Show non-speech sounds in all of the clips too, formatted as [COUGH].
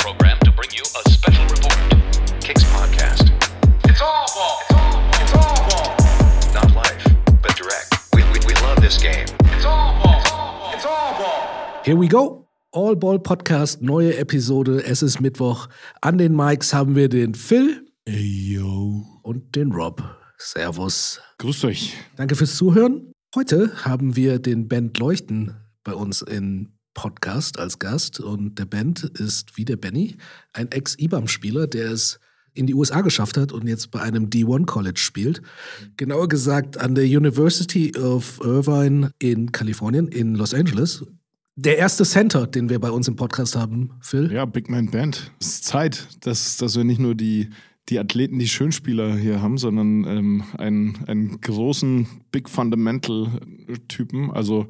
program to bring you a special report. Kicks Podcast. It's all ball. It's all ball. It's all ball. Not life, but direct. We, we, we love this game. It's all ball. It's all ball. It's all ball. Here we go. All Ball Podcast, neue Episode. Es ist Mittwoch. An den Mics haben wir den Phil Yo. und den Rob. Servus. Grüßt euch. Danke fürs Zuhören. Heute haben wir den Band Leuchten bei uns im Podcast als Gast. Und der Band ist wie der Benny, ein Ex-IBAM-Spieler, der es in die USA geschafft hat und jetzt bei einem D1 College spielt. Genauer gesagt an der University of Irvine in Kalifornien, in Los Angeles. Der erste Center, den wir bei uns im Podcast haben, Phil. Ja, Big Man Band. Es ist Zeit, dass, dass wir nicht nur die, die Athleten, die Schönspieler hier haben, sondern ähm, einen, einen großen Big Fundamental-Typen. Also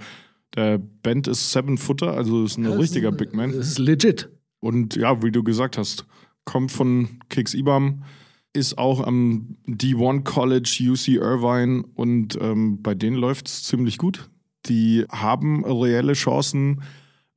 der Band ist Seven Footer, also ist ein richtiger Big Man. Das ist legit. Und ja, wie du gesagt hast, kommt von Kicks Ibam, ist auch am D1 College UC Irvine und ähm, bei denen läuft es ziemlich gut. Die haben reelle Chancen,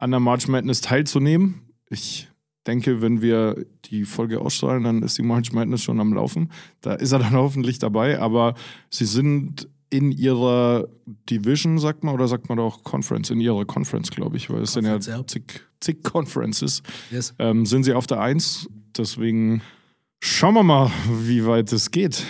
an der March Madness teilzunehmen. Ich denke, wenn wir die Folge ausstrahlen, dann ist die March Madness schon am Laufen. Da ist er dann [LAUGHS] hoffentlich dabei, aber sie sind in ihrer Division, sagt man, oder sagt man auch Conference, in ihrer Conference, glaube ich, weil es sind ja zig, zig Conferences Yes. ähm, sind sie auf der Eins. Deswegen schauen wir mal, wie weit es geht.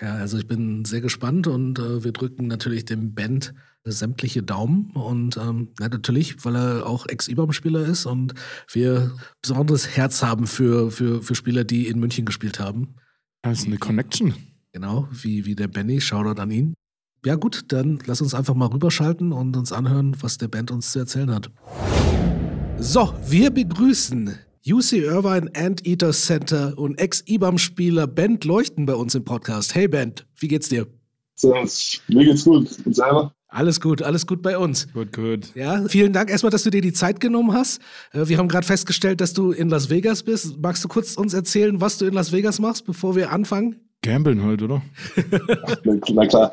Ja, also ich bin sehr gespannt und äh, wir drücken natürlich dem Band sämtliche Daumen und ähm, ja, natürlich, weil er auch Ex-IBAM-Spieler ist und wir besonderes Herz haben für, für, für Spieler, die in München gespielt haben. Das ist eine Connection. Genau, wie, wie der Benny. Shoutout an ihn. Ja gut, dann lass uns einfach mal rüberschalten und uns anhören, was der Band uns zu erzählen hat. So, wir begrüßen UC Irvine Anteater Center und Ex-IBAM-Spieler Band Leuchten bei uns im Podcast. Hey Band, wie geht's dir? Servus. Mir geht's gut. Und selber? Alles gut, alles gut bei uns. Gut, gut. Ja, vielen Dank erstmal, dass du dir die Zeit genommen hast. Äh, Wir haben gerade festgestellt, dass du in Las Vegas bist. Magst du kurz uns erzählen, was du in Las Vegas machst, bevor wir anfangen? Gambeln halt, oder? Na, [LAUGHS] na klar.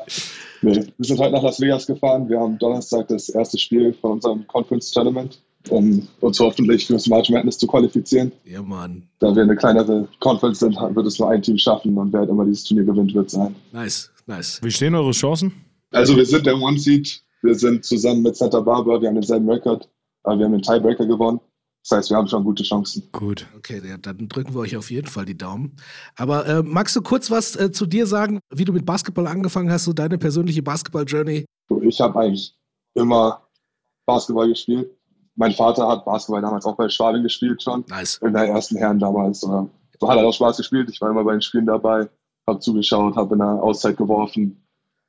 Nee. Wir sind heute nach Las Vegas gefahren. Wir haben Donnerstag das erste Spiel von unserem Conference Tournament, um uns hoffentlich für das March Madness zu qualifizieren. Ja, Mann. Da wir eine kleinere Conference sind, wird es nur ein Team schaffen und wer halt immer dieses Turnier gewinnt, wird sein. Nice, nice. Wie stehen eure Chancen? Also wir sind der One Seed. Wir sind zusammen mit Santa Barbara. Wir haben denselben Record, aber wir haben den Tiebreaker gewonnen. Das heißt, wir haben schon gute Chancen. Gut. Okay, ja, dann drücken wir euch auf jeden Fall die Daumen. Aber äh, magst du kurz was äh, zu dir sagen, wie du mit Basketball angefangen hast, so deine persönliche Basketball-Journey? Ich habe eigentlich immer Basketball gespielt. Mein Vater hat Basketball damals auch bei Schwabing gespielt schon. Nice. In der ersten Herren damals. Oder so hat er auch Spaß gespielt. Ich war immer bei den Spielen dabei, habe zugeschaut, habe in der Auszeit geworfen.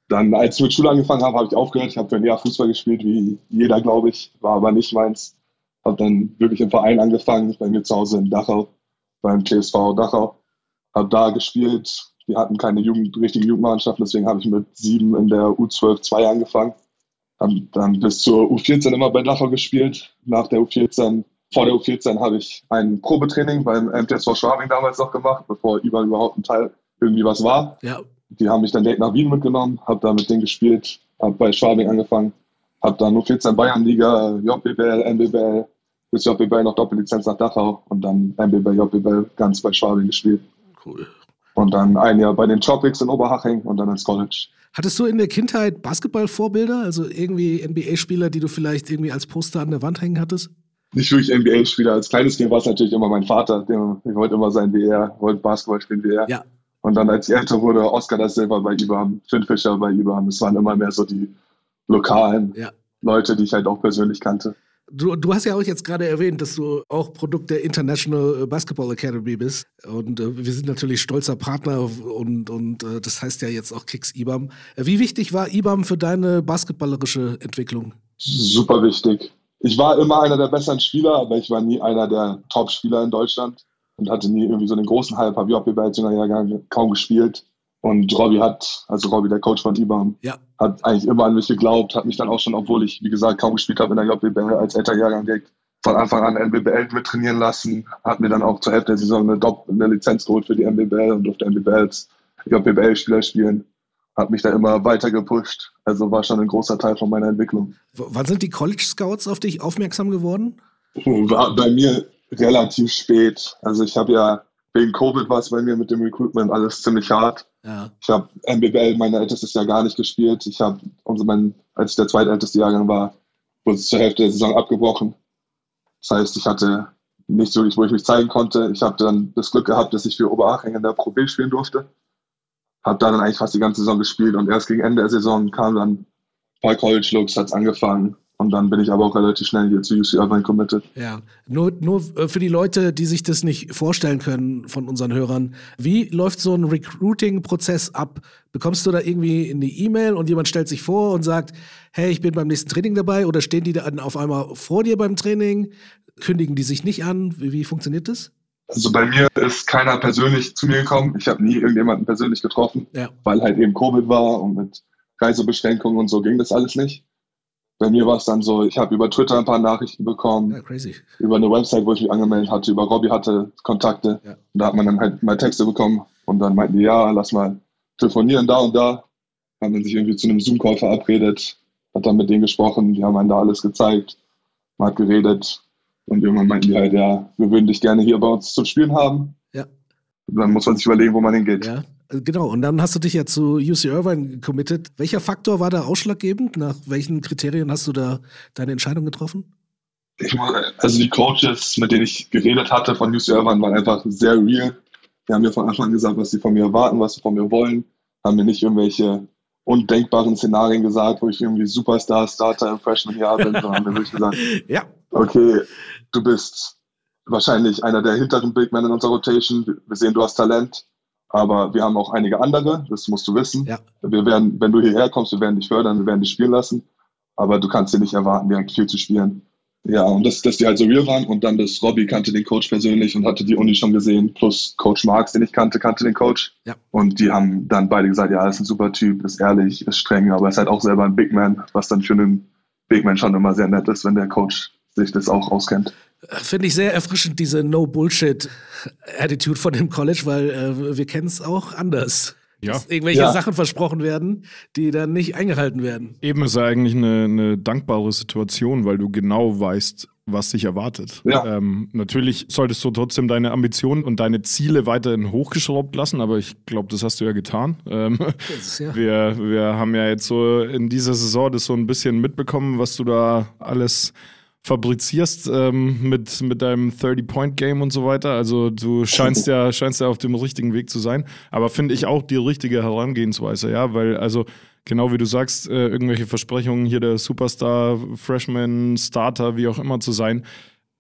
Dann, als ich mit Schule angefangen habe, habe ich aufgehört. Ich habe für ein Jahr Fußball gespielt, wie jeder, glaube ich. War aber nicht meins. Habe dann wirklich im Verein angefangen, bei mir zu Hause in Dachau, beim TSV Dachau. Habe da gespielt. Wir hatten keine Jugend, richtige Jugendmannschaft, deswegen habe ich mit sieben in der U12 2 angefangen. Hab dann bis zur U14 immer bei Dachau gespielt. Nach der U14, vor der U14 habe ich ein Probetraining beim MTSV Schwabing damals noch gemacht, bevor überall überhaupt ein Teil irgendwie was war. Ja, Die haben mich dann direkt nach Wien mitgenommen, habe da mit denen gespielt, habe bei Schwabing angefangen, habe dann nur 14 Bayernliga, JBL, NBBL, bis JBL noch Doppellizenz nach Dachau und dann NBBL, JBL ganz bei Schwabing gespielt. cool. Und dann ein Jahr bei den Tropics in Oberhaching und dann ins College. Hattest du in der Kindheit Basketball-Vorbilder? Also irgendwie NBA-Spieler, die du vielleicht irgendwie als Poster an der Wand hängen hattest? Nicht wirklich NBA-Spieler. Als kleines Kind war es natürlich immer mein Vater. Der, ich wollte immer sein wie er, wollte Basketball spielen wie er. Ja. Und dann, als ich älter wurde, Oscar da Silva bei IBAM, Finn Fischer bei IBAM. Es waren immer mehr so die lokalen Ja. Leute, die ich halt auch persönlich kannte. Du, du hast ja auch jetzt gerade erwähnt, dass du auch Produkt der International Basketball Academy bist. Und äh, wir sind natürlich stolzer Partner und, und äh, das heißt ja jetzt auch Kicks IBAM. Wie wichtig war IBAM für deine basketballerische Entwicklung? Super wichtig. Ich war immer einer der besseren Spieler, aber ich war nie einer der Top-Spieler in Deutschland und hatte nie irgendwie so den großen Hype. Habe JB als junger Jahrgang kaum gespielt. Und Robby hat, also Robby, der Coach von IBAM, Ja. hat eigentlich immer an mich geglaubt, hat mich dann auch schon, obwohl ich, wie gesagt, kaum gespielt habe in der JBL als älterer Jahrgang direkt von Anfang an NBBL mit trainieren lassen, hat mir dann auch zur Hälfte der Saison eine, Dopp eine Lizenz geholt für die NBBL und durfte NBBL als JBL-Spieler spielen. Hat mich da immer weiter gepusht. Also war schon ein großer Teil von meiner Entwicklung. W wann sind die College Scouts auf dich aufmerksam geworden? War bei mir relativ spät. Also ich habe ja wegen Covid war es bei mir mit dem Recruitment alles ziemlich hart. Ja. Ich habe MBBL mein ältestes Jahr gar nicht gespielt. Ich habe, also mein, als ich der zweitälteste Jahrgang war, wurde es zur Hälfte der Saison abgebrochen. Das heißt, ich hatte nichts wirklich, wo ich mich zeigen konnte. Ich habe dann das Glück gehabt, dass ich für Oberaching in der Pro B spielen durfte. Habe dann eigentlich fast die ganze Saison gespielt und erst gegen Ende der Saison kam dann ein paar College-Looks, hat es angefangen. Und dann bin ich aber auch relativ schnell hier zu UC Irvine committed. Ja, nur, nur äh, für die Leute, die sich das nicht vorstellen können von unseren Hörern. Wie läuft so ein Recruiting-Prozess ab? Bekommst du da irgendwie eine E-Mail und jemand stellt sich vor und sagt, hey, ich bin beim nächsten Training dabei? Oder stehen die dann auf einmal vor dir beim Training? Kündigen die sich nicht an? Wie, wie funktioniert das? Also bei mir ist keiner persönlich zu mir gekommen. Ich habe nie irgendjemanden persönlich getroffen, Ja. weil halt eben Covid war und mit Reisebeschränkungen und so ging das alles nicht. Bei mir war es dann so, ich habe über Twitter ein paar Nachrichten bekommen, Ja, crazy. über eine Website, wo ich mich angemeldet hatte, über Robbie hatte Kontakte. Ja. Und da hat man dann halt mal Texte bekommen und dann meinten die, ja, lass mal telefonieren da und da. Haben dann sich irgendwie zu einem Zoom-Call verabredet, hat dann mit denen gesprochen, die haben einen da alles gezeigt, man hat geredet und irgendwann meinten die halt, ja, wir würden dich gerne hier bei uns zum Spielen haben. Ja. Und dann muss man sich überlegen, wo man hingeht. Ja, genau. Und dann hast du dich ja zu UC Irvine committed. Welcher Faktor war da ausschlaggebend? Nach welchen Kriterien hast du da deine Entscheidung getroffen? Ich also die Coaches, mit denen ich geredet hatte von UC Irvine, waren einfach sehr real. Die haben mir von Anfang an gesagt, was sie von mir erwarten, was sie von mir wollen. Haben mir nicht irgendwelche undenkbaren Szenarien gesagt, wo ich irgendwie Superstar, Starter im Freshman-Jahr bin, sondern haben mir wirklich gesagt, [LAUGHS] Ja. okay, du bist wahrscheinlich einer der hinteren Big Men in unserer Rotation. Wir sehen, du hast Talent, aber wir haben auch einige andere, das musst du wissen. Ja. Wir werden, wenn du hierher kommst, wir werden dich fördern, wir werden dich spielen lassen, aber du kannst dir nicht erwarten, direkt viel zu spielen. Ja, und dass, dass die halt so real waren und dann das Robbie kannte den Coach persönlich und hatte die Uni schon gesehen, plus Coach Marks, den ich kannte, kannte den Coach. Ja. Und die haben dann beide gesagt, ja, er ist ein super Typ, ist ehrlich, ist streng, aber ist halt auch selber ein Big Man, was dann für einen Big Man schon immer sehr nett ist, wenn der Coach sich das auch auskennt. Finde ich sehr erfrischend, diese No-Bullshit-Attitude von dem College, weil äh, wir kennen es auch anders. Ja. Dass irgendwelche Ja. Sachen versprochen werden, die dann nicht eingehalten werden. Eben ist ja eigentlich eine, eine dankbare Situation, weil du genau weißt, was dich erwartet. Ja. Ähm, natürlich solltest du trotzdem deine Ambitionen und deine Ziele weiterhin hochgeschraubt lassen, aber ich glaube, das hast du ja getan. Ähm, ist ja. wir, wir haben ja jetzt so in dieser Saison das so ein bisschen mitbekommen, was du da alles fabrizierst ähm, mit, mit deinem 30-Point-Game und so weiter. Also du scheinst ja, scheinst ja auf dem richtigen Weg zu sein. Aber finde ich auch die richtige Herangehensweise, ja, weil also genau wie du sagst, äh, irgendwelche Versprechungen, hier der Superstar, Freshman, Starter, wie auch immer zu sein.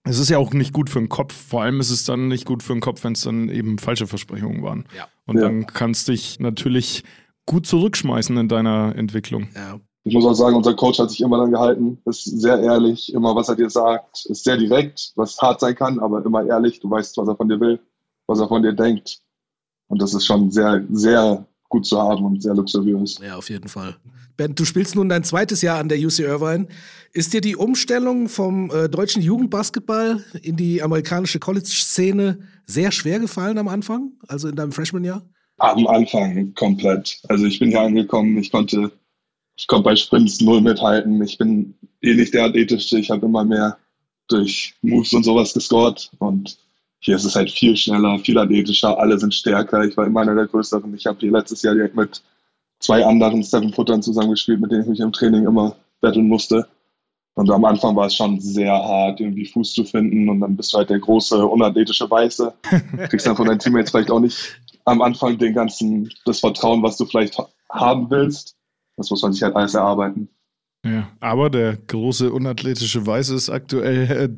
Es ist ja auch nicht gut für den Kopf. Vor allem ist es dann nicht gut für den Kopf, wenn es dann eben falsche Versprechungen waren. Ja. Und Ja. dann kannst du dich natürlich gut zurückschmeißen in deiner Entwicklung. Ja. Ich muss auch sagen, unser Coach hat sich immer dann gehalten, ist sehr ehrlich, immer was er dir sagt, ist sehr direkt, was hart sein kann, aber immer ehrlich. Du weißt, was er von dir will, was er von dir denkt. Und das ist schon sehr, sehr gut zu haben und sehr luxuriös. Ja, auf jeden Fall. Ben, du spielst nun dein zweites Jahr an der UC Irvine. Ist dir die Umstellung vom äh, deutschen Jugendbasketball in die amerikanische College-Szene sehr schwer gefallen am Anfang, also in deinem Freshman-Jahr? Am Anfang komplett. Also ich bin hier angekommen, ich konnte, ich konnte bei Sprints null mithalten. Ich bin eh nicht der athletischste. Ich habe immer mehr durch Moves und sowas gescored. Und hier ist es halt viel schneller, viel athletischer. Alle sind stärker. Ich war immer einer der größeren. Ich habe hier letztes Jahr direkt mit zwei anderen Seven-Footern zusammengespielt, mit denen ich mich im Training immer battlen musste. Und am Anfang war es schon sehr hart, irgendwie Fuß zu finden. Und dann bist du halt der große, unathletische Weiße. [LAUGHS] Kriegst dann von deinen Teammates vielleicht auch nicht am Anfang den ganzen, das Vertrauen, was du vielleicht ha- haben willst. Das muss man sich halt alles erarbeiten. Ja, aber der große unathletische Weiße ist aktuell äh,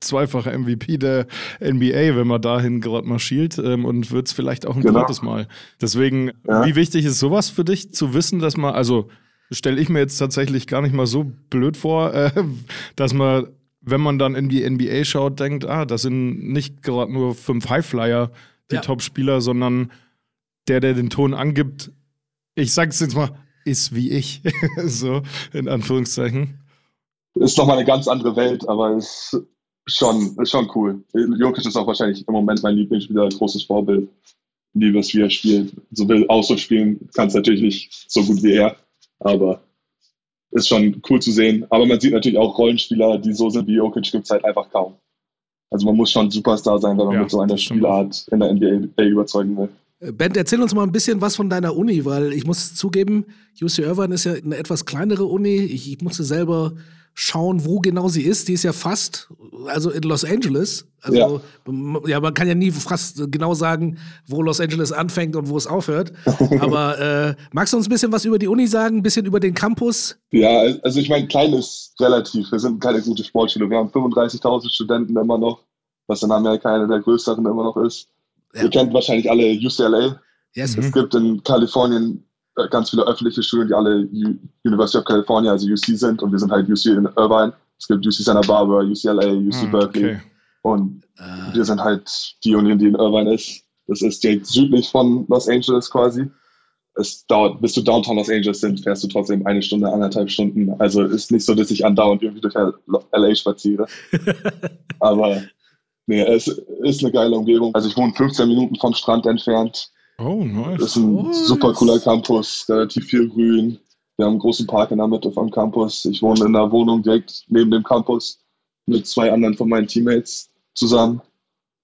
zweifacher MVP der NBA, wenn man dahin gerade mal schielt ähm, und wird es vielleicht auch ein Genau. drittes Mal. Deswegen, Ja. wie wichtig ist sowas für dich zu wissen, dass man, also stelle ich mir jetzt tatsächlich gar nicht mal so blöd vor, äh, dass man, wenn man dann in die NBA schaut, denkt, ah, das sind nicht gerade nur fünf Highflyer, die Ja. Topspieler, sondern der, der den Ton angibt, ich sag's jetzt mal, ist wie ich. [LAUGHS] so, in Anführungszeichen. Ist nochmal eine ganz andere Welt, aber ist schon, ist schon cool. Jokic ist auch wahrscheinlich im Moment mein Lieblingsspieler, ein großes Vorbild. Wie er spielt. So will auch so spielen, kann es natürlich nicht so gut wie er, aber ist schon cool zu sehen. Aber man sieht natürlich auch Rollenspieler, die so sind wie Jokic, gibt es halt einfach kaum. Also man muss schon Superstar sein, wenn man Ja, mit so einer. Spielart in der NBA überzeugen will. Äh, Ben, erzähl uns mal ein bisschen was von deiner Uni, weil ich muss zugeben, UC Irvine ist ja eine etwas kleinere Uni. Ich, ich musste selber schauen, wo genau sie ist. Die ist ja fast, also in Los Angeles. Also, Ja. ja, man kann ja nie fast genau sagen, wo Los Angeles anfängt und wo es aufhört. [LAUGHS] Aber äh, magst du uns ein bisschen was über die Uni sagen, ein bisschen über den Campus? Ja, also ich meine, klein ist relativ. Wir sind keine gute Sportschule. Wir haben 35.000 Studenten immer noch, was in Amerika eine der größeren immer noch ist. Ja. Ihr kennt wahrscheinlich alle UCLA. Yes. Es gibt in Kalifornien äh, ganz viele öffentliche Schulen, die alle U University of California, also UC sind. Und wir sind halt UC in Irvine. Es gibt UC Santa Barbara, UCLA, UC Ah, Berkeley. okay. Und Äh, wir sind halt die Uni, die in Irvine ist. Das ist direkt südlich von Los Angeles quasi. Es dauert, bis du Downtown Los Angeles sind, fährst du trotzdem eine Stunde, anderthalb Stunden. Also ist nicht so, dass ich andauernd irgendwie durch LA spaziere. [LAUGHS] Aber nee, es ist eine geile Umgebung. Also ich wohne 15 Minuten vom Strand entfernt. Oh, Das nice. ist ein Nice. super cooler Campus, relativ viel Grün. Wir haben einen großen Park in der Mitte vom Campus. Ich wohne in einer Wohnung direkt neben dem Campus mit zwei anderen von meinen Teammates zusammen.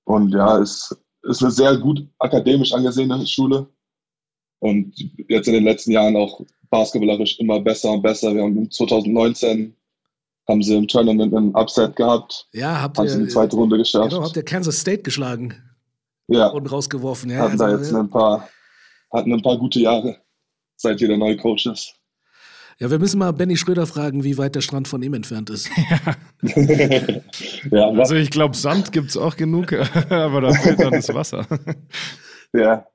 Und ja, es ist eine sehr gut akademisch angesehene Schule. Und jetzt in den letzten Jahren auch basketballerisch immer besser und besser. Wir haben 2019 haben sie im Tournament einen Upset gehabt, ja, habt haben sie in ihr, die zweite Runde geschafft. genau, habt ihr Kansas State geschlagen ja, und rausgeworfen. Ja, hatten da also, jetzt ja. ein paar, hatten ein paar gute Jahre, seit hier der neue Coach ist. ja, wir müssen mal Benny Schröder fragen, wie weit der Strand von ihm entfernt ist. [LAUGHS] ja, Also ich glaube, Sand gibt es auch genug, [LAUGHS] aber da fehlt dann das Wasser. [LAUGHS] ja,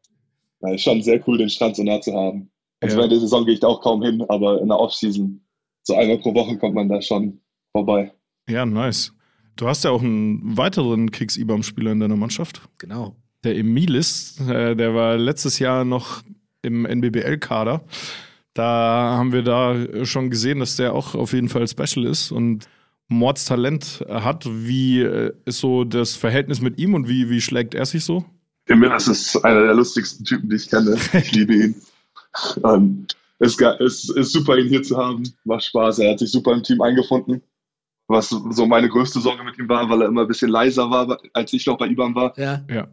ja, ist schon sehr cool, den Strand so nah zu haben. Also Ja. während der Saison gehe ich da auch kaum hin, aber in der Offseason, so einmal pro Woche kommt man da schon vorbei. Ja, nice. Du hast ja auch einen weiteren Kicks-IBAM-Spieler in deiner Mannschaft. Genau. Der Emilis, äh, der war letztes Jahr noch im NBBL-Kader. Da haben wir da schon gesehen, dass der auch auf jeden Fall special ist und Mordstalent hat. Wie äh, ist so das Verhältnis mit ihm und wie, wie schlägt er sich so? Emil, das ist einer der lustigsten Typen, die ich kenne. Ich liebe ihn. Und es [LAUGHS] ist, ist, ist super, ihn hier zu haben. Macht Spaß. Er hat sich super im Team eingefunden. Was so meine größte Sorge mit ihm war, weil er immer ein bisschen leiser war, als ich noch bei IBAN war. Ja. Ja.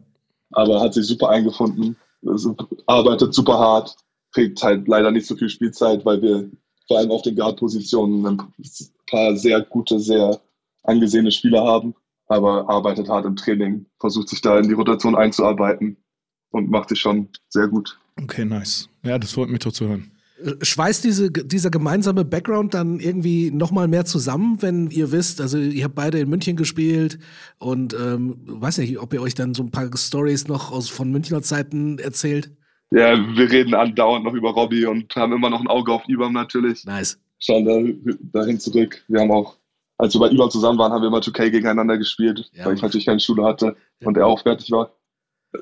aber hat sich super eingefunden, also arbeitet super hart, kriegt halt leider nicht so viel Spielzeit, weil wir vor allem auf den Guard-Positionen ein paar sehr gute, sehr angesehene Spieler haben, aber arbeitet hart im Training, versucht sich da in die Rotation einzuarbeiten und macht sich schon sehr gut. Okay, nice. Ja, das freut mich doch zu hören. Schweißt diese, dieser gemeinsame Background dann irgendwie nochmal mehr zusammen, wenn ihr wisst, also ihr habt beide in München gespielt und ähm, weiß nicht, ob ihr euch dann so ein paar Stories noch aus von Münchner Zeiten erzählt? Ja, wir reden andauernd noch über Robbie und haben immer noch ein Auge auf Ibam natürlich. Nice. Schauen da, dahin zurück. Wir haben auch, als wir bei Ibam zusammen waren, haben wir immer 2K gegeneinander gespielt, Ja. weil ich natürlich keine Schule hatte und er auch fertig war.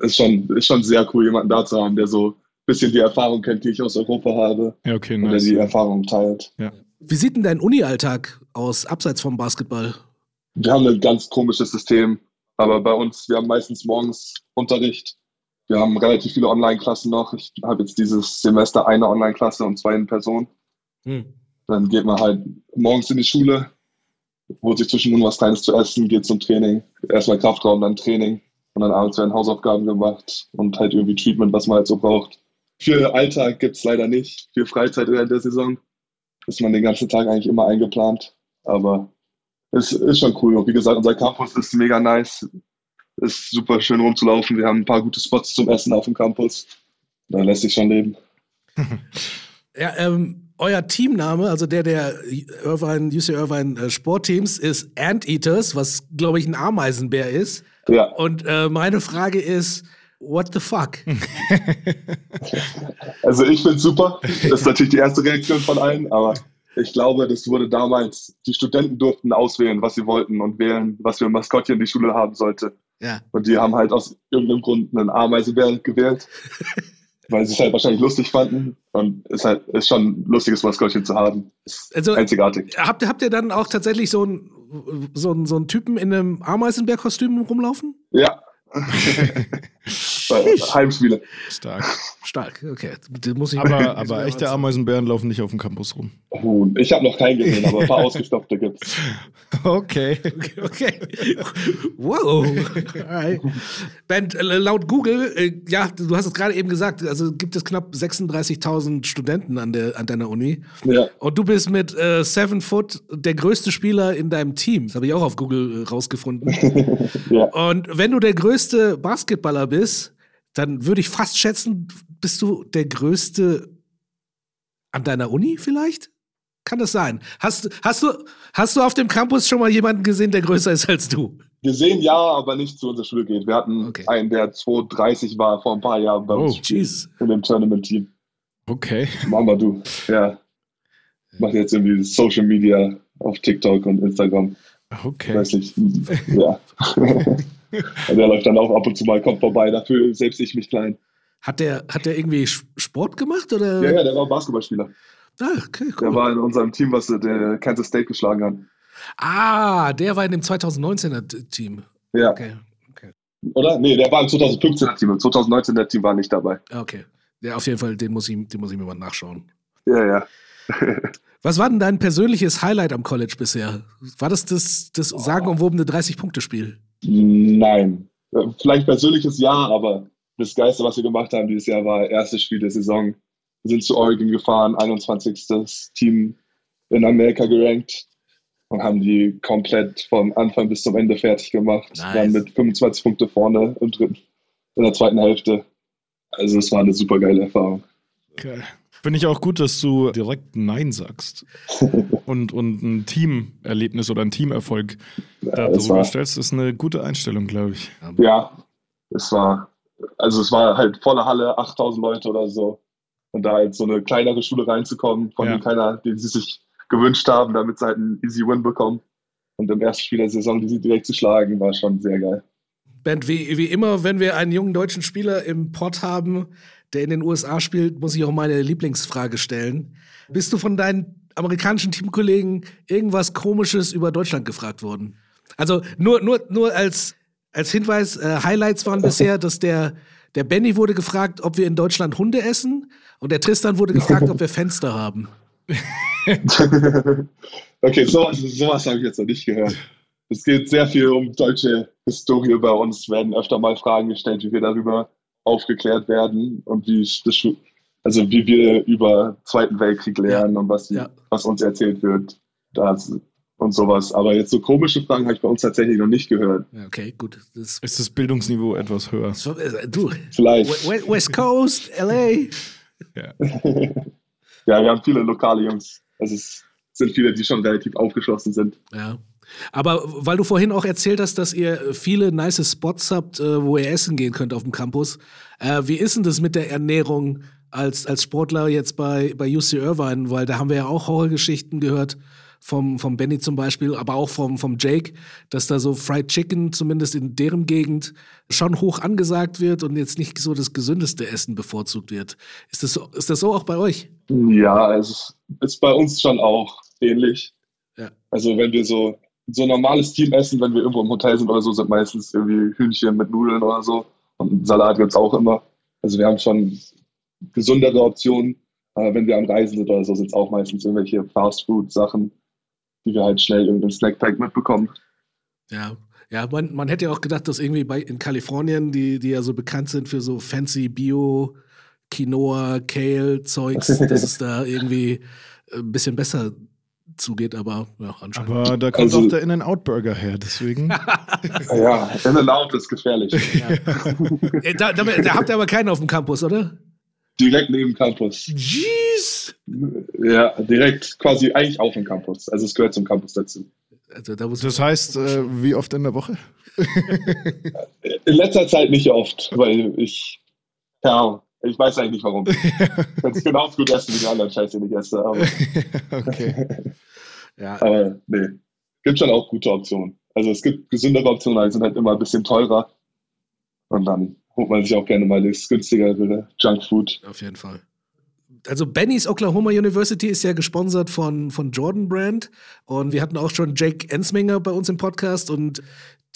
Ist schon, ist schon sehr cool, jemanden da zu haben, der so bisschen die Erfahrung kennt, die ich aus Europa habe Ja, okay, und nice. die Erfahrung teilt. Wie sieht denn dein Uni-Alltag aus, abseits vom Basketball? Wir haben ein ganz komisches System, aber bei uns, wir haben meistens morgens Unterricht. Wir haben relativ viele Online-Klassen noch. Ich habe jetzt dieses Semester eine Online-Klasse und zwei in Person. Hm. Dann geht man halt morgens in die Schule, holt sich zwischendurch was Kleines zu essen, geht zum Training. Erstmal Kraftraum, dann Training. Und dann abends werden Hausaufgaben gemacht und halt irgendwie Treatment, was man halt so braucht. Viel Alltag gibt es leider nicht. Viel Freizeit während der Saison. Ist man den ganzen Tag eigentlich immer eingeplant. Aber es ist schon cool. Und wie gesagt, unser Campus ist mega nice. Ist super schön rumzulaufen. Wir haben ein paar gute Spots zum Essen auf dem Campus. Da lässt sich schon leben. [LAUGHS] Ja, ähm, euer Teamname, also der der Irvine, UC Irvine äh, Sportteams, ist Anteaters, was glaube ich ein Ameisenbär ist. Ja, Und äh, meine Frage ist, what the fuck? [LAUGHS] Also ich finde super. Das ist natürlich die erste Reaktion von allen, aber ich glaube, das wurde damals, die Studenten durften auswählen, was sie wollten und wählen, was für ein Maskottchen die Schule haben sollte. Ja. Und die haben halt aus irgendeinem Grund einen Ameisenbär gewählt, [LAUGHS] weil sie es halt wahrscheinlich lustig fanden. Und es ist halt ist schon ein lustiges Maskottchen zu haben. Ist Also- einzigartig. Habt, ihr- habt ihr dann auch tatsächlich so einen so einen- so einen Typen in einem Ameisenbär-Kostüm rumlaufen? Ja. [LAUGHS] Heimspiele. Stark. Stark, okay. Den muss ich Aber, aber echte Ameisenbären laufen nicht auf dem Campus rum. Oh, ich habe noch keinen gesehen, aber ein paar [LAUGHS] ausgestopfte gibt's. Okay. Okay. Wow. Ben, äh, laut Google, äh, ja, du hast es gerade eben gesagt, also gibt es knapp 36.000 Studenten an, der, an deiner Uni. Ja. Und du bist mit äh, Seven Foot der größte Spieler in deinem Team. Das habe ich auch auf Google äh, rausgefunden. [LAUGHS] Ja. Und wenn du der größte Basketballer bist, dann würde ich fast schätzen, bist du der größte an deiner Uni vielleicht? Kann das sein? Hast, hast, du, hast du auf dem Campus schon mal jemanden gesehen, der größer ist als du? Gesehen ja, aber nicht zu unserer Schule geht. Wir hatten Okay. einen, der 230 war vor ein paar Jahren bei Oh, uns jeez. in dem Tournament-Team. Okay. Mamadou, ja. Macht jetzt irgendwie Social Media auf TikTok und Instagram. Okay. Weiß nicht. Ja. [LAUGHS] [LAUGHS] Und der läuft dann auch ab und zu mal, kommt vorbei. Dafür selbst ich mich klein. Hat der, hat der irgendwie Sport gemacht? Oder? Ja, ja, der war Basketballspieler. Ah, okay, Der cool. war in unserem Team, was der Kansas State geschlagen hat. ah, der war in dem 2019er T- Team. Ja. Okay, okay. Oder? Nee, der war im 2015er Team. Im 2019er Team war nicht dabei. Okay. Ja, auf jeden Fall, den muss ich, den muss ich mir mal nachschauen. Ja, ja. [LAUGHS] Was war denn dein persönliches Highlight am College bisher? War das das, das sagenumwobene 30-Punkte-Spiel? Nein. Äh, Vielleicht persönliches Jahr, aber das Geiste, was wir gemacht haben dieses Jahr, war erstes Spiel der Saison. Wir sind zu Oregon gefahren, 21. Team in Amerika gerankt und haben die komplett von Anfang bis zum Ende fertig gemacht. Nice. Waren mit 25 Punkte vorne im dritten, in der zweiten Hälfte. Also es war eine super geile Erfahrung. okay. Finde ich auch gut, dass du direkt Nein sagst [LAUGHS] und, und ein Teamerlebnis oder ein Teamerfolg es darüber war- stellst. ist eine gute Einstellung, glaube ich. Ja, es war, also es war halt volle Halle, 8000 Leute oder so. Und da in so eine kleinere Schule reinzukommen, von Ja. dem keiner, den sie sich gewünscht haben, damit sie halt einen easy Win bekommen. Und im ersten Spiel der Saison, die sie direkt zu schlagen, war schon sehr geil. Ben, wie, wie immer, wenn wir einen jungen deutschen Spieler im Pod haben, der in den USA spielt, muss ich auch meine Lieblingsfrage stellen. Bist du von deinen amerikanischen Teamkollegen irgendwas Komisches über Deutschland gefragt worden? Also nur, nur, nur als, als Hinweis, äh, Highlights waren bisher, [LAUGHS] dass der, der Benny wurde gefragt, ob wir in Deutschland Hunde essen und der Tristan wurde gefragt, ob wir Fenster haben. [LAUGHS] okay, sowas, sowas habe ich jetzt noch nicht gehört. Es geht sehr viel um deutsche Historie bei uns, werden öfter mal Fragen gestellt, wie wir darüber aufgeklärt werden und wie, also wie wir über Zweiten Weltkrieg lernen und was, Ja. was uns erzählt wird das, und sowas. Aber jetzt so komische Fragen habe ich bei uns tatsächlich noch nicht gehört. Okay, gut. Das, Ist das Bildungsniveau etwas höher? das, äh, du, Vielleicht. We- West Coast, LA. Ja. [LAUGHS] Ja, wir haben viele lokale Jungs. Also es sind viele, die schon relativ aufgeschlossen sind. Ja. Aber weil du vorhin auch erzählt hast, dass ihr viele nice Spots habt, äh, wo ihr essen gehen könnt auf dem Campus. Äh, wie ist denn das mit der Ernährung als, als Sportler jetzt bei, bei UC Irvine? Weil da haben wir ja auch Horrorgeschichten gehört, vom, vom Benny zum Beispiel, aber auch vom, vom Jake, dass da so Fried Chicken zumindest in deren Gegend schon hoch angesagt wird und jetzt nicht so das gesündeste Essen bevorzugt wird. Ist das so, ist das so auch bei euch? Ja, es ist, ist bei uns schon auch ähnlich. Ja. Also wenn wir so so ein normales Team essen, wenn wir irgendwo im Hotel sind oder so, sind meistens irgendwie Hühnchen mit Nudeln oder so. Und Salat gibt's auch immer. Also wir haben schon gesundere Optionen. Aber wenn wir am Reisen sind oder so, sind es auch meistens irgendwelche Fast-Food-Sachen, die wir halt schnell in den Snackpack mitbekommen. Ja, ja, man, man hätte ja auch gedacht, dass irgendwie bei, in Kalifornien, die, die ja so bekannt sind für so fancy Bio, Quinoa, Kale-Zeugs, [LAUGHS] dass es da irgendwie ein bisschen besser zugeht, aber ja, anscheinend. Aber da kommt Also- auch der In-N-Out-Burger her, deswegen. [LAUGHS] Ja, in and out ist gefährlich. Äh, da, da, da habt ihr aber keinen auf dem Campus, oder? Direkt neben Campus. Jeez! Ja, direkt quasi eigentlich auf dem Campus. Also es gehört zum Campus dazu. Also, da muss Das heißt, äh, wie oft in der Woche? [LAUGHS] In letzter Zeit nicht oft, weil ich, ja, ich weiß eigentlich nicht warum. [LAUGHS] Ich kann es genauso gut essen wie die anderen Scheiße, die ich esse. Aber, [LAUGHS] okay. ja, aber nee, gibt schon auch gute Optionen. Also es gibt gesündere Optionen, aber die sind halt immer ein bisschen teurer. Und dann holt man sich auch gerne mal das günstigere Junkfood. auf jeden Fall. Also Benny's Oklahoma University ist ja gesponsert von, von Jordan Brand und wir hatten auch schon Jake Ensminger bei uns im Podcast und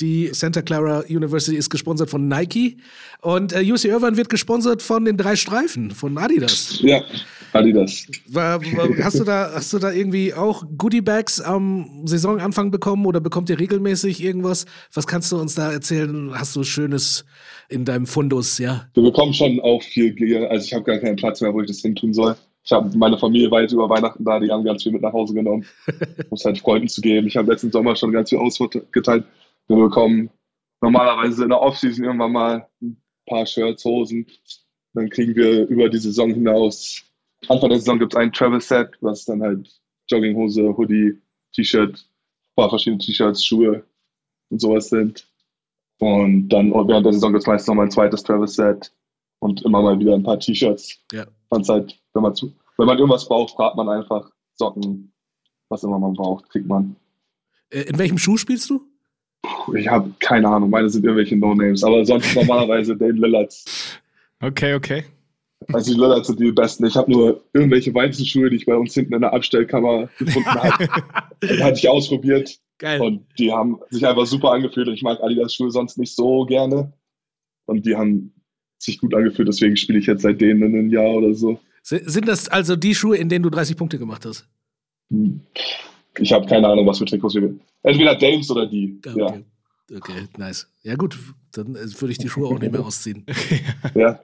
Die Santa Clara University ist gesponsert von Nike und äh, UC Irvine wird gesponsert von den drei Streifen von Adidas. Ja, Adidas. War, war, hast, du da, hast du da irgendwie auch Goodie-Bags am Saisonanfang bekommen oder bekommt ihr regelmäßig irgendwas? Was kannst du uns da erzählen? Hast du Schönes in deinem Fundus, ja? Wir bekommen schon auch viel Gear. Also ich habe gar keinen Platz mehr, wo ich das hin tun soll. Ich habe meine Familie weit über Weihnachten da, die haben ganz viel mit nach Hause genommen, [LAUGHS] um es halt Freunden zu geben. Ich habe letzten Sommer schon ganz viel ausgeteilt. Wir bekommen normalerweise in der Offseason irgendwann mal ein paar Shirts, Hosen. Dann kriegen wir über die Saison hinaus. Anfang der Saison gibt es ein Travel-Set, was dann halt Jogginghose, Hoodie, T-Shirt, ein paar verschiedene T-Shirts, Schuhe und sowas sind. Und dann während der Saison gibt es meistens nochmal ein zweites Travel-Set und immer mal wieder ein paar T-Shirts. Ja. Halt, wenn man, zu, wenn man irgendwas braucht, fragt man einfach Socken, was immer man braucht, kriegt man. Äh, In welchem Schuh spielst du? Ich habe keine Ahnung, meine sind irgendwelche No-Names, aber sonst normalerweise [LAUGHS] den Lillards. Okay, okay. Also die Lillards sind die besten. Ich habe nur irgendwelche weißen Schuhe, die ich bei uns hinten in der Abstellkammer gefunden habe. [LAUGHS] die hatte ich ausprobiert Geil. und die haben sich einfach super angefühlt und ich mag Adidas Schuhe sonst nicht so gerne und die haben sich gut angefühlt, deswegen spiele ich jetzt seit denen in einem Jahr oder so. Si- Sind das also die Schuhe, in denen du 30 Punkte gemacht hast? Ich habe keine Ahnung, was für Trikots wir Entweder Dames oder die. Ah, Ja, Okay. okay, nice. Ja gut, dann äh, würde ich die Schuhe auch nicht mehr ausziehen. [LAUGHS] ja.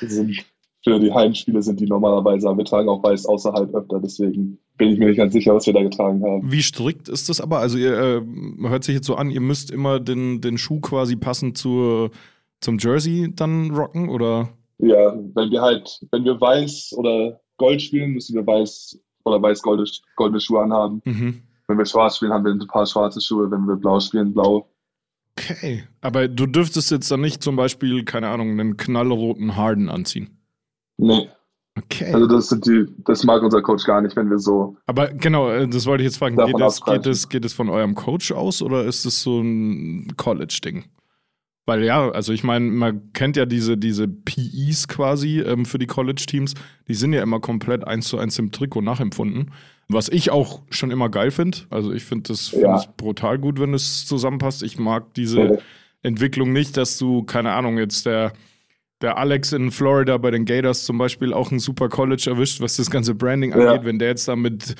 Sind, für die Heimspiele sind die normalerweise, aber wir tragen auch weiß außerhalb öfter, deswegen bin ich mir nicht ganz sicher, was wir da getragen haben. Wie strikt ist das aber? Also ihr äh, hört sich jetzt so an, ihr müsst immer den, den Schuh quasi passend zur, zum Jersey dann rocken oder? Ja, wenn wir halt, wenn wir weiß oder Gold spielen, müssen wir weiß oder weiß-goldene goldene Schuhe anhaben. Mhm. Wenn wir schwarz spielen, haben wir ein paar schwarze Schuhe. Wenn wir blau spielen, blau. Okay. Aber du dürftest jetzt dann nicht zum Beispiel, keine Ahnung, einen knallroten Harden anziehen. Nee, Okay. also das sind die, das mag unser Coach gar nicht, wenn wir so. Aber genau, äh, das wollte ich jetzt fragen. Geht es, geht, es, geht es von eurem Coach aus oder ist es so ein College-Ding? Weil ja, also ich meine, man kennt ja diese, diese PEs quasi ähm, für die College-Teams, die sind ja immer komplett eins zu eins im Trikot nachempfunden. Was ich auch schon immer geil finde. Also ich finde das, find Ja. das brutal gut, wenn es zusammenpasst. Ich mag diese Ja. Entwicklung nicht, dass du, keine Ahnung, jetzt der, der Alex in Florida bei den Gators zum Beispiel auch ein super College erwischt, was das ganze Branding Ja. angeht. Wenn der jetzt da mit,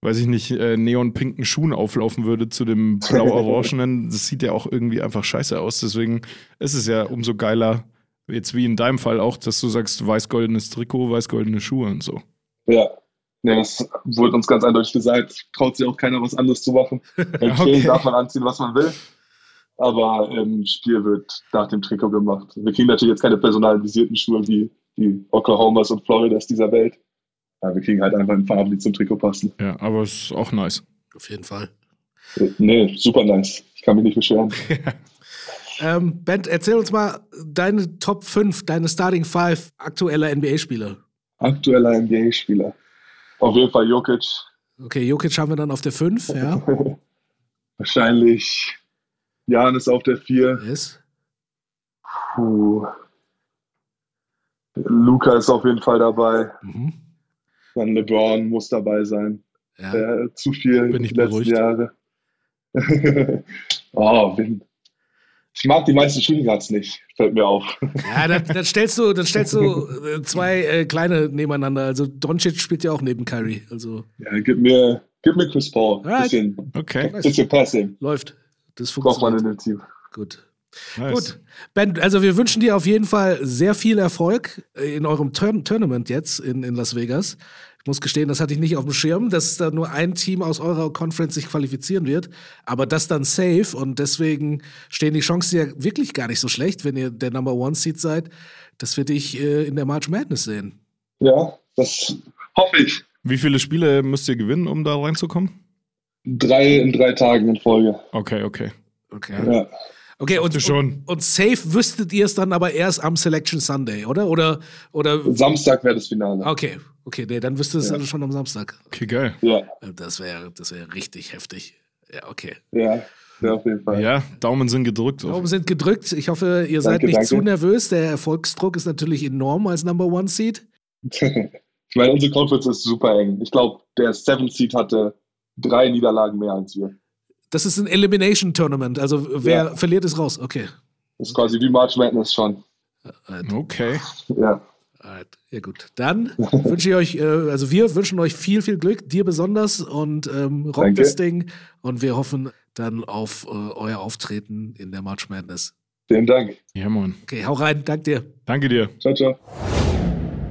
weiß ich nicht, äh, neonpinken Schuhen auflaufen würde zu dem blau-orangenen, [LAUGHS] das sieht ja auch irgendwie einfach scheiße aus. Deswegen ist es ja umso geiler, jetzt wie in deinem Fall auch, dass du sagst, weiß-goldenes Trikot, weiß-goldene Schuhe und so. Ja. Nee, das wurde uns ganz eindeutig gesagt. Traut sich auch keiner, was anderes zu machen. [LAUGHS] Okay. Training darf man anziehen, was man will. Aber im Spiel wird nach dem Trikot gemacht. Wir kriegen natürlich jetzt keine personalisierten Schuhe wie die Oklahomas und Floridas dieser Welt. Ja, wir kriegen halt einfach in Farben, die zum Trikot passen. Ja, aber es ist auch nice. Auf jeden Fall. Nee, super nice. Ich kann mich nicht beschweren. [LAUGHS] Ähm, Ben, erzähl uns mal deine Top 5, deine Starting 5 aktueller NBA-Spieler. Aktueller NBA-Spieler. Auf jeden Fall Jokic. Okay, Jokic haben wir dann auf der 5, ja. [LAUGHS] Wahrscheinlich Janis auf der 4. Yes. Puh. Luca ist auf jeden Fall dabei. Mhm. Dann LeBron muss dabei sein. Ja. Äh, zu viel Bin ich letzten beruhigt. Jahre. [LAUGHS] oh, Win. Ich mag die meisten Shooting Guards nicht, fällt mir auf. Ja, dann, dann [LAUGHS] stellst du, dann stellst du äh, zwei äh, kleine nebeneinander. Also Doncic spielt ja auch neben Kyrie. Also Ja, gib mir, gib mir Chris Paul. Alright. Bisschen, Okay, bisschen Passing. läuft. Das Braucht man funktioniert. in dem Team. Gut. Nice. Gut. Ben, also wir wünschen dir auf jeden Fall sehr viel Erfolg in eurem Turn Tournament jetzt in, in Las Vegas. Ich muss gestehen, das hatte ich nicht auf dem Schirm, dass da nur ein Team aus eurer Conference sich qualifizieren wird. Aber das dann safe und deswegen stehen die Chancen ja wirklich gar nicht so schlecht, wenn ihr der Number One Seed seid, dass wir dich äh, in der March Madness sehen. Ja, das hoffe ich. Wie viele Spiele müsst ihr gewinnen, um da reinzukommen? Drei in drei Tagen in Folge. Okay, okay. Okay. Ja. Okay, und, schon. und safe wüsstet ihr es dann aber erst am Selection Sunday, oder? Oder, oder Samstag wäre das Finale. okay, okay, nee, dann wüsstest du es Ja. schon am Samstag. Okay, geil. Ja, Das wäre das wär richtig heftig. Ja, okay. ja, ja, auf jeden Fall. Ja, Daumen sind gedrückt. Daumen sind gedrückt. Ich hoffe, ihr seid Danke, nicht danke. zu nervös. Der Erfolgsdruck ist natürlich enorm als Number One Seed. [LAUGHS] ich meine, unsere Conference ist super eng. Ich glaube, der Seven Seed hatte drei Niederlagen mehr als wir. Das ist ein Elimination Tournament. Also wer Ja. verliert, ist raus. Okay. Das ist quasi wie March Madness schon. Okay. Ja. Alright. Ja gut. Dann [LAUGHS] wünsche ich euch, äh, also wir wünschen euch viel, viel Glück, dir besonders und ähm, Danke. das Ding und wir hoffen dann auf äh, euer Auftreten in der March Madness. Vielen Dank. Ja, Mann. Okay, hau rein, dank dir. Danke dir. Ciao, ciao.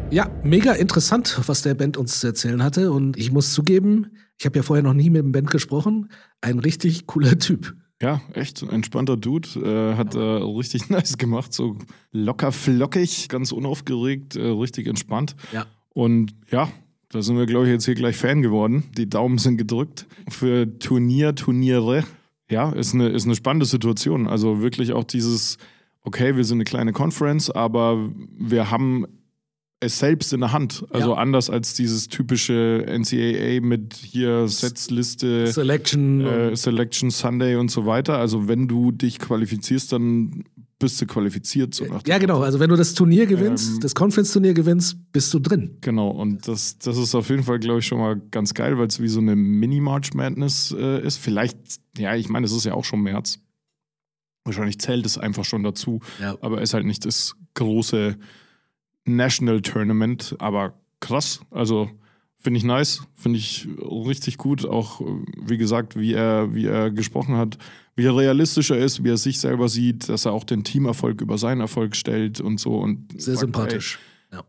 Ja, mega interessant, was der Band uns zu erzählen hatte. Und ich muss zugeben, ich habe ja vorher noch nie mit dem Band gesprochen. Ein richtig cooler Typ. Ja, echt ein entspannter Dude. Äh, hat äh, richtig [LAUGHS] nice gemacht. So locker flockig, ganz unaufgeregt, äh, richtig entspannt. Ja. Und ja, da sind wir, glaube ich, jetzt hier gleich Fan geworden. Die Daumen sind gedrückt für Turnier, Turniere. Ja, ist eine, ist eine spannende Situation. Also wirklich auch dieses, okay, wir sind eine kleine Conference, aber wir haben es selbst in der Hand. Also Ja. anders als dieses typische NCAA mit hier Setzliste. Selection. Äh, Selection Sunday und so weiter. Also wenn du dich qualifizierst, dann bist du qualifiziert. So nach ja, genau. Also wenn du das Turnier gewinnst, Ähm, das Conference-Turnier gewinnst, bist du drin. Genau, und das, das ist auf jeden Fall, glaube ich, schon mal ganz geil, weil es wie so eine Mini-March Madness äh, ist. Vielleicht, ja, ich meine, es ist ja auch schon März. Wahrscheinlich zählt es einfach schon dazu, Ja. aber ist halt nicht das große National Tournament. Aber krass, also finde ich nice, finde ich richtig gut. Auch, äh, wie gesagt, wie er, wie er gesprochen hat, wie er realistischer ist, wie er sich selber sieht, dass er auch den Teamerfolg über seinen Erfolg stellt und so. Und Sehr sagt, sympathisch. Ja.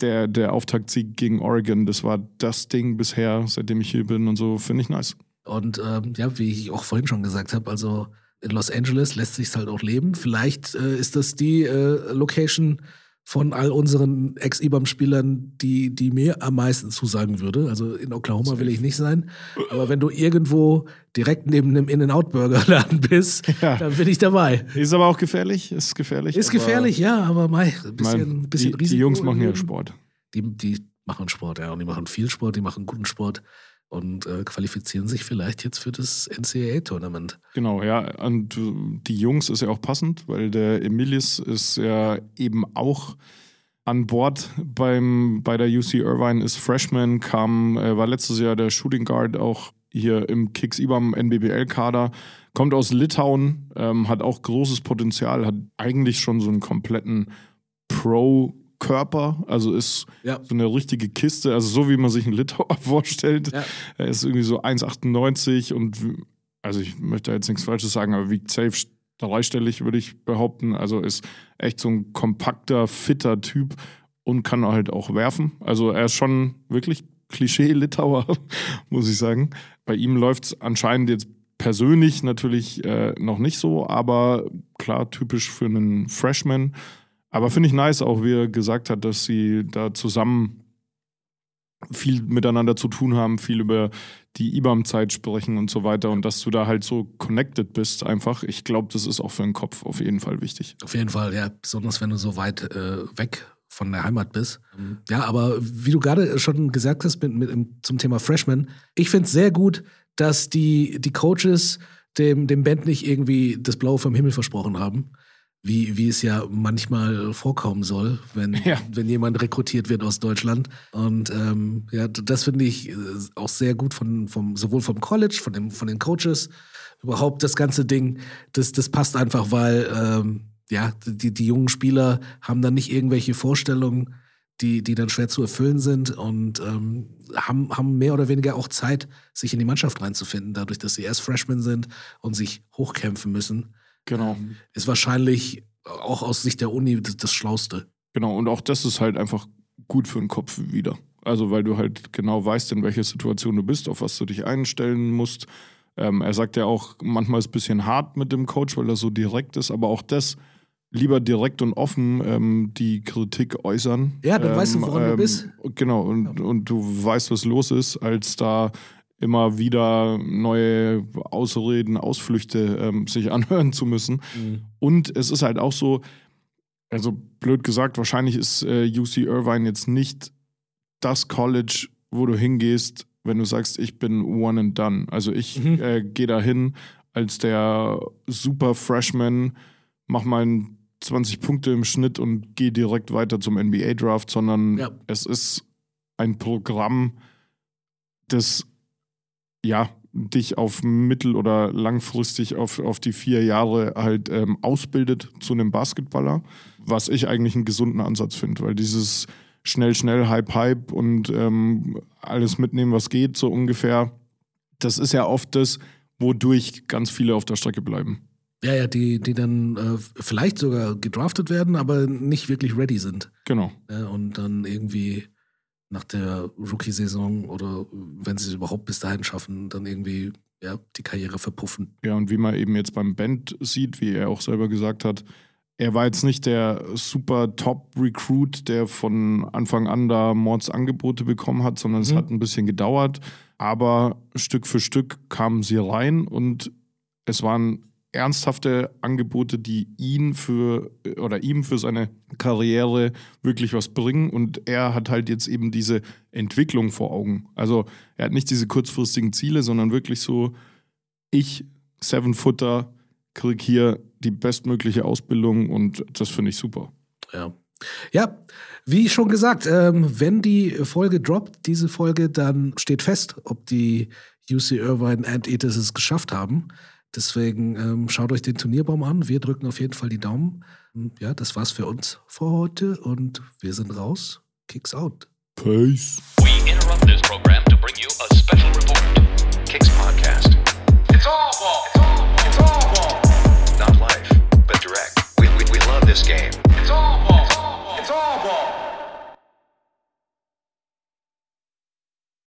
der, der Auftaktsieg gegen Oregon, das war das Ding bisher, seitdem ich hier bin und so, finde ich nice. Und ähm, ja, wie ich auch vorhin schon gesagt habe, also in Los Angeles lässt sich halt auch leben. Vielleicht äh, ist das die äh, Location von all unseren Ex-IBAM-Spielern, die, die mir am meisten zusagen würde. Also in Oklahoma will ich nicht sein. Aber wenn du irgendwo direkt neben einem In-N-Out-Burger-Laden [LAUGHS] bist, [LAUGHS] Ja. dann bin ich dabei. Ist aber auch gefährlich, ist gefährlich. Ist gefährlich, ja, aber mei, ein bisschen, mein, bisschen die, Risiko. die Jungs machen ja Sport. Die, die machen Sport, ja. Und die machen viel Sport, die machen guten Sport und äh, qualifizieren sich vielleicht jetzt für das NCAA-Tournament. Genau, ja. Und die Jungs ist ja auch passend, weil der Emilis ist ja eben auch an Bord beim, bei der UC Irvine, ist Freshman, kam, äh, war letztes Jahr der Shooting Guard auch hier im Kicks IBAM NBBL-Kader, kommt aus Litauen, ähm, hat auch großes Potenzial, hat eigentlich schon so einen kompletten Pro-Körper, also ist Ja. so eine richtige Kiste, also so wie man sich einen Litauer [LAUGHS] vorstellt. Ja. Er ist irgendwie so 1,98 und also ich möchte jetzt nichts Falsches sagen, aber wiegt safe dreistellig, würde ich behaupten. Also ist echt so ein kompakter, fitter Typ und kann halt auch werfen. Also er ist schon wirklich Klischee-Litauer, [LAUGHS] muss ich sagen. Bei ihm läuft es anscheinend jetzt persönlich natürlich äh, noch nicht so, aber klar, typisch für einen Freshman. Aber finde ich nice, auch wie er gesagt hat, dass sie da zusammen viel miteinander zu tun haben, viel über die IBAM-Zeit sprechen und so weiter und dass du da halt so connected bist einfach. Ich glaube, das ist auch für den Kopf auf jeden Fall wichtig. Auf jeden Fall, ja, besonders wenn du so weit äh, weg von der Heimat bist. Ja, aber wie du gerade schon gesagt hast mit, mit, im- zum Thema Freshman, ich finde es sehr gut, dass die, die Coaches dem, dem Band nicht irgendwie das Blaue vom Himmel versprochen haben. Wie, wie es ja manchmal vorkommen soll, wenn, [LAUGHS] Ja. wenn jemand rekrutiert wird aus Deutschland. Und ähm, ja, das finde ich äh, auch sehr gut von, vom, sowohl vom College, von, dem, von den Coaches, überhaupt das ganze Ding, das, das passt einfach, weil ähm, ja, die, die jungen Spieler haben dann nicht irgendwelche Vorstellungen, die, die dann schwer zu erfüllen sind und ähm, haben, haben mehr oder weniger auch Zeit, sich in die Mannschaft reinzufinden, dadurch, dass sie erst Freshmen sind und sich hochkämpfen müssen. Genau. Ist wahrscheinlich auch aus Sicht der Uni das, das Schlauste. Genau, und auch das ist halt einfach gut für den Kopf wieder. Also, weil du halt genau weißt, in welcher Situation du bist, auf was du dich einstellen musst. Ähm, er sagt ja auch, manchmal ist es ein bisschen hart mit dem Coach, weil er so direkt ist, aber auch das lieber direkt und offen ähm, die Kritik äußern. Ja, dann ähm, weißt du, woran du bist. Genau, und, und du weißt, was los ist, als da immer wieder neue Ausreden, Ausflüchte ähm, sich [LAUGHS] anhören zu müssen. Und es ist halt auch so, also blöd gesagt, wahrscheinlich ist äh, UC Irvine jetzt nicht das College, wo du hingehst, wenn du sagst, ich bin one and done. Also ich Mhm. äh, gehe da hin als der super Freshman, mach mal 20 Punkte im Schnitt und gehe direkt weiter zum NBA-Draft, sondern Ja. es ist ein Programm, das ja dich auf mittel- oder langfristig auf, auf die vier Jahre halt ähm, ausbildet zu einem Basketballer, was ich eigentlich einen gesunden Ansatz finde, weil dieses schnell, schnell, Hype, Hype und ähm, alles mitnehmen, was geht, so ungefähr, das ist ja oft das, wodurch ganz viele auf der Strecke bleiben. Ja, ja, die, die dann äh, vielleicht sogar gedraftet werden, aber nicht wirklich ready sind. Genau. Ja, und dann irgendwie nach der Rookie-Saison oder wenn sie es überhaupt bis dahin schaffen, dann irgendwie ja, die Karriere verpuffen. Ja, und wie man eben jetzt beim Band sieht, wie er auch selber gesagt hat, er war jetzt nicht der super Top-Recruit, der von Anfang an da Mordsangebote bekommen hat, sondern es Mhm. hat ein bisschen gedauert. Aber Stück für Stück kamen sie rein und es waren ernsthafte Angebote, die ihn für oder ihm für seine Karriere wirklich was bringen. Und er hat halt jetzt eben diese Entwicklung vor Augen. Also er hat nicht diese kurzfristigen Ziele, sondern wirklich so, ich, Seven Footer, krieg hier die bestmögliche Ausbildung und das finde ich super. Ja. Ja, wie schon gesagt, ähm, wenn die Folge droppt, diese Folge, dann steht fest, ob die UC Irvine Anteaters es geschafft haben. Deswegen ähm, schaut euch den Turnierbaum an. Wir drücken auf jeden Fall die Daumen. Ja, das war's für uns vor heute und wir sind raus. Kicks out. Peace. We interrupt this program to bring you a special report. Kicks Podcast. It's all ball. It's all ball. It's all ball. Not life, but direct. We, we, we love this game. It's all ball.